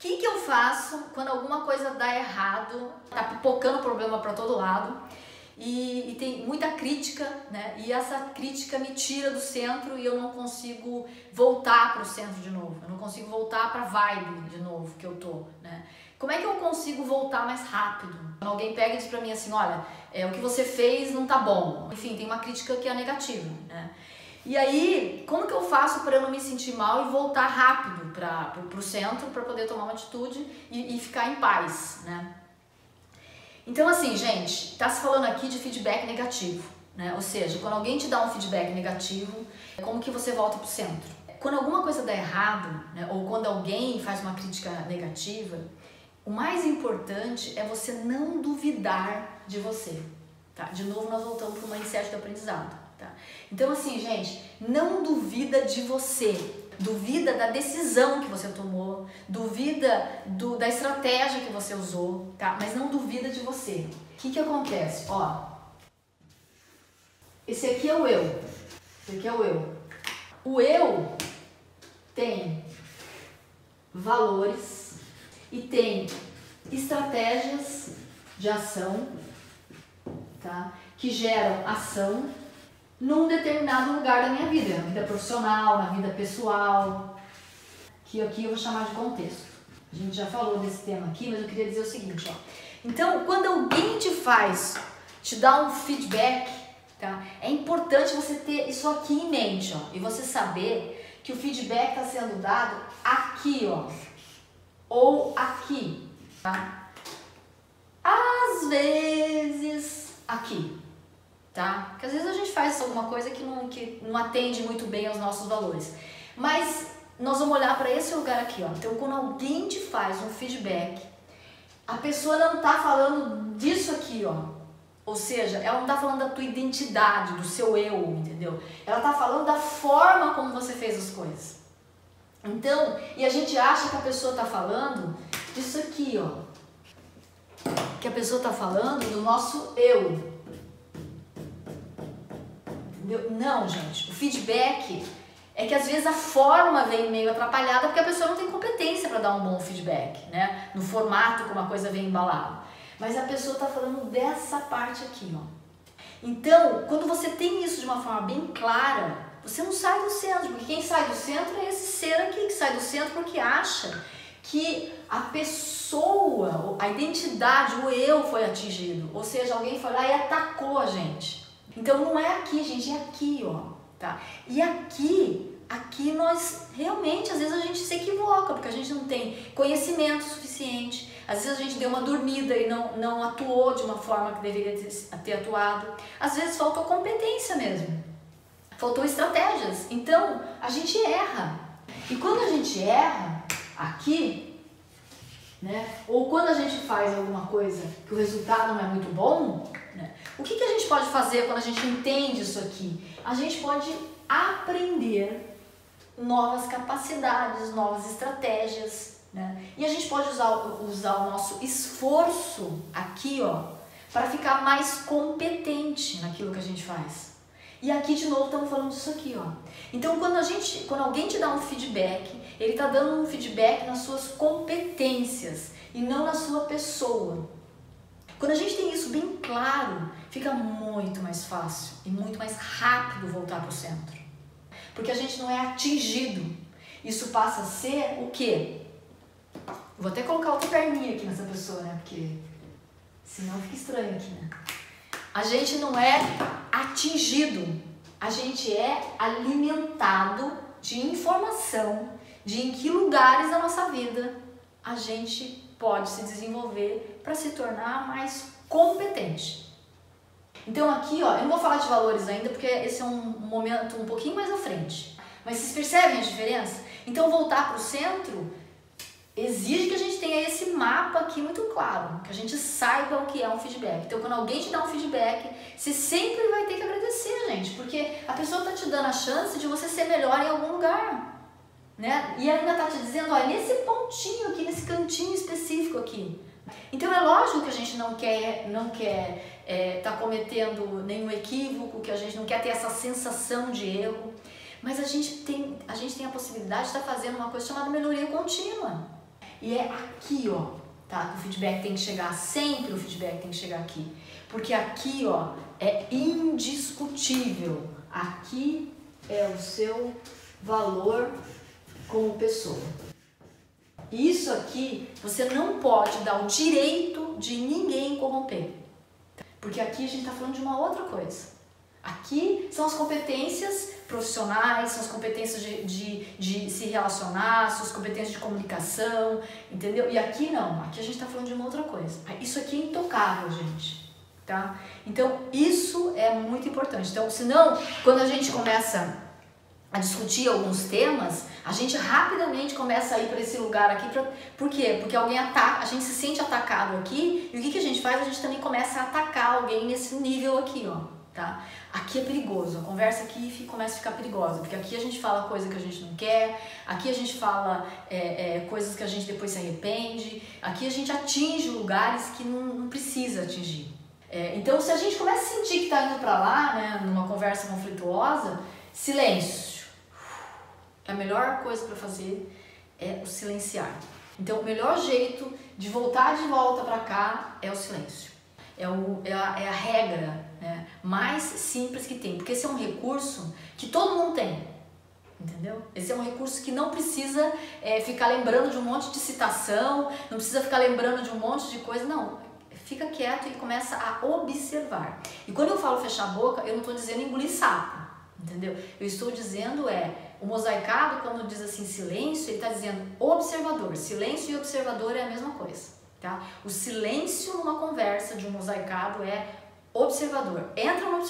que, que eu faço quando alguma coisa dá errado, tá pipocando problema para todo lado e, e, tem muita crítica, né? E essa crítica me tira do centro e eu não consigo voltar para o centro de novo. Eu não consigo voltar para vibe de novo que eu tô, né? Como é que eu consigo voltar mais rápido? Quando alguém pega e diz para mim assim, olha, é, o que você fez não tá bom. Enfim, tem uma crítica que é negativa, né? E aí, como que eu faço para não me sentir mal e voltar rápido para o centro para poder tomar uma atitude e, e, ficar em paz, né? Então, assim, gente, tá se falando aqui de feedback negativo, né? Ou seja, quando alguém te dá um feedback negativo, como que você volta para o centro? Quando alguma coisa dá errado, né? ou quando alguém faz uma crítica negativa, o mais importante é você não duvidar de você, tá? De novo, nós voltamos para o mindset do aprendizado. Tá? Então, assim, gente, não duvida de você, duvida da decisão que você tomou, duvida do, da estratégia que você usou, tá? Mas não duvida de você. O que que acontece? Ó, esse aqui é o eu, esse aqui é o eu. O eu tem valores e tem estratégias de ação, tá? Que geram ação num determinado lugar da minha vida, na vida profissional, na vida pessoal, que aqui eu vou chamar de contexto. A gente já falou desse tema aqui, mas eu queria dizer o seguinte, ó. Então, quando alguém te faz, te dá um feedback, tá? É importante você ter isso aqui em mente, ó, e você saber que o feedback está sendo dado aqui, ó, ou aqui, tá? Às vezes aqui, tá? Porque às vezes a gente faz alguma coisa que não, que não atende muito bem aos nossos valores. Mas nós vamos olhar para esse lugar aqui, ó. Então, quando alguém te faz um feedback, a pessoa não está falando disso aqui, ó. Ou seja, ela não está falando da tua identidade, do seu eu, entendeu? Ela está falando da forma como você fez as coisas. Então, e a gente acha que a pessoa está falando disso aqui, ó. Que a pessoa está falando do nosso eu, não, gente. O feedback é que às vezes a forma vem meio atrapalhada porque a pessoa não tem competência para dar um bom feedback, né? No formato como a coisa vem embalada. Mas a pessoa está falando dessa parte aqui, ó. Então, quando você tem isso de uma forma bem clara, você não sai do centro, porque quem sai do centro é esse ser aqui que sai do centro porque acha que a pessoa, a identidade, o eu foi atingido. Ou seja, alguém foi lá e atacou a gente. Então não é aqui, gente, é aqui, ó, tá? E aqui, aqui nós realmente, às vezes a gente se equivoca, porque a gente não tem conhecimento suficiente, às vezes a gente deu uma dormida e não, não atuou de uma forma que deveria ter, atuado, às vezes faltou competência mesmo, faltou estratégias, então a gente erra. E quando a gente erra, aqui, né, ou quando a gente faz alguma coisa que o resultado não é muito bom, né? O que, que a gente pode fazer quando a gente entende isso aqui? A gente pode aprender novas capacidades, novas estratégias, né? E a gente pode usar, usar o nosso esforço aqui, ó, para ficar mais competente naquilo que a gente faz. E aqui de novo estamos falando disso aqui, ó. Então quando a gente, quando alguém te dá um feedback, ele está dando um feedback nas suas competências e não na sua pessoa. Quando a gente tem isso bem claro, fica muito mais fácil e muito mais rápido voltar para o centro. Porque a gente não é atingido. Isso passa a ser o quê? Vou até colocar outra perninha aqui nessa pessoa, né? Porque senão fica estranho aqui, né? A gente não é atingido, a gente é alimentado de informação de em que lugares da nossa vida a gente pode se desenvolver para se tornar mais competente. Então aqui, ó, eu não vou falar de valores ainda porque esse é um momento um pouquinho mais à frente. Mas vocês percebem a diferença? Então voltar para o centro exige que a gente tenha esse mapa aqui muito claro, que a gente saiba o que é um feedback. Então quando alguém te dá um feedback, você sempre vai ter que agradecer, gente, porque a pessoa está te dando a chance de você ser melhor em algum lugar né? E ainda está te dizendo, olha, nesse pontinho aqui, nesse cantinho específico aqui. Então é lógico que a gente não quer, não quer é, tá cometendo nenhum equívoco, que a gente não quer ter essa sensação de erro, mas a gente tem a, gente tem a possibilidade de estar tá fazendo uma coisa chamada melhoria contínua. E é aqui, ó, tá? O feedback tem que chegar sempre, o feedback tem que chegar aqui. Porque aqui, ó, é indiscutível. Aqui é o seu valor como pessoa. Isso aqui você não pode dar o direito de ninguém corromper. Porque aqui a gente está falando de uma outra coisa. Aqui são as competências profissionais, são as competências de, de, de se relacionar, são as competências de comunicação, entendeu? E aqui não, aqui a gente está falando de uma outra coisa. Isso aqui é intocável, gente. Tá? Então, isso é muito importante. Então, senão, quando a gente começa a discutir alguns temas, a gente rapidamente começa a ir para esse lugar aqui. Pra, por quê? Porque alguém ataca, a gente se sente atacado aqui, e o que, que a gente faz? A gente também começa a atacar alguém nesse nível aqui, ó. Tá? Aqui é perigoso, a conversa aqui começa a ficar perigosa, porque aqui a gente fala coisa que a gente não quer, aqui a gente fala é, é, coisas que a gente depois se arrepende, aqui a gente atinge lugares que não, não precisa atingir. É, então, se a gente começa a sentir que está indo para lá, né, numa conversa conflituosa, silêncio a melhor coisa para fazer é o silenciar. Então, o melhor jeito de voltar de volta para cá é o silêncio. É, o, é, a, é a regra né, mais simples que tem, porque esse é um recurso que todo mundo tem. Entendeu? Esse é um recurso que não precisa é, ficar lembrando de um monte de citação, não precisa ficar lembrando de um monte de coisa, não. Fica quieto e começa a observar. E quando eu falo fechar a boca, eu não estou dizendo engolir sapo, entendeu? Eu estou dizendo é o mosaicado, quando diz assim silêncio, ele está dizendo observador. Silêncio e observador é a mesma coisa. Tá? O silêncio numa conversa de um mosaicado é observador. Entra